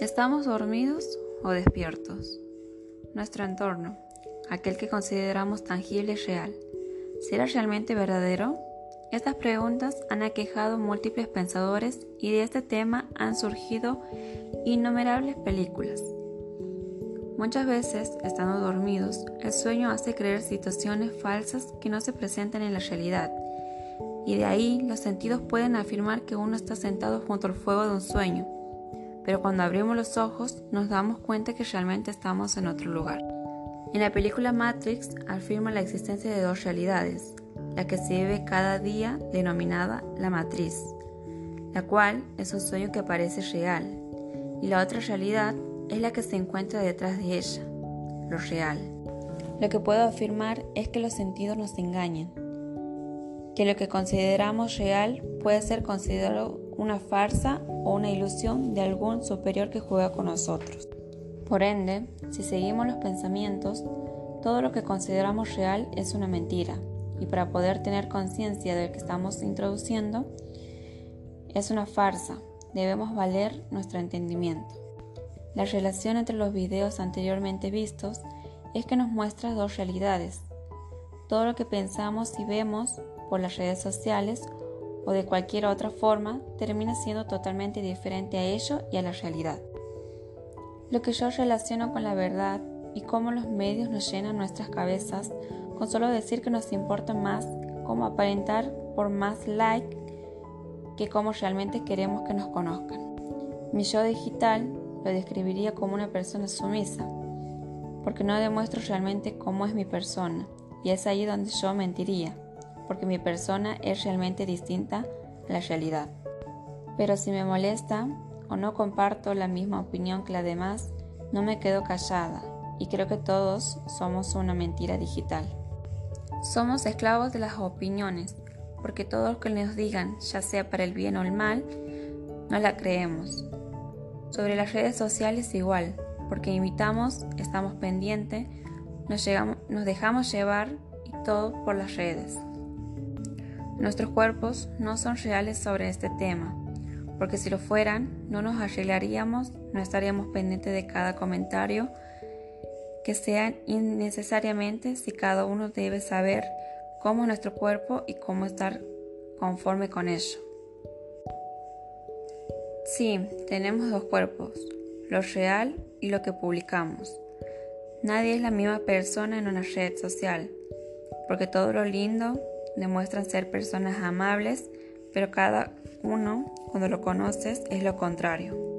¿Estamos dormidos o despiertos? Nuestro entorno, aquel que consideramos tangible y real, ¿será realmente verdadero? Estas preguntas han aquejado múltiples pensadores y de este tema han surgido innumerables películas. Muchas veces, estando dormidos, el sueño hace creer situaciones falsas que no se presentan en la realidad, y de ahí los sentidos pueden afirmar que uno está sentado junto al fuego de un sueño, pero cuando abrimos los ojos nos damos cuenta que realmente estamos en otro lugar. En la película Matrix afirma la existencia de dos realidades, la que se vive cada día denominada la matriz, la cual es un sueño que parece real, y la otra realidad es la que se encuentra detrás de ella, lo real. Lo que puedo afirmar es que los sentidos nos engañan, que lo que consideramos real puede ser considerado una farsa o una ilusión de algún superior que juega con nosotros. Por ende, si seguimos los pensamientos, todo lo que consideramos real es una mentira, y para poder tener conciencia de lo que estamos introduciendo, es una farsa, debemos valer nuestro entendimiento. La relación entre los videos anteriormente vistos es que nos muestra dos realidades. Todo lo que pensamos y vemos por las redes sociales o de cualquier otra forma termina siendo totalmente diferente a ello y a la realidad. Lo que yo relaciono con la verdad y cómo los medios nos llenan nuestras cabezas con solo decir que nos importa más cómo aparentar por más like que cómo realmente queremos que nos conozcan. Mi yo digital lo describiría como una persona sumisa, porque no demuestro realmente cómo es mi persona, y es ahí donde yo mentiría, porque mi persona es realmente distinta a la realidad. Pero si me molesta o no comparto la misma opinión que la demás, no me quedo callada, y creo que todos somos una mentira digital. Somos esclavos de las opiniones, porque todo lo que nos digan, ya sea para el bien o el mal, no la creemos. Sobre las redes sociales igual, porque imitamos, estamos pendientes, nos dejamos llevar y todo por las redes. Nuestros cuerpos no son reales sobre este tema, porque si lo fueran, no nos arreglaríamos, no estaríamos pendientes de cada comentario que sean innecesariamente si cada uno debe saber cómo es nuestro cuerpo y cómo estar conforme con ello. Sí, tenemos dos cuerpos, lo real y lo que publicamos. Nadie es la misma persona en una red social, porque todo lo lindo demuestran ser personas amables, pero cada uno, cuando lo conoces, es lo contrario.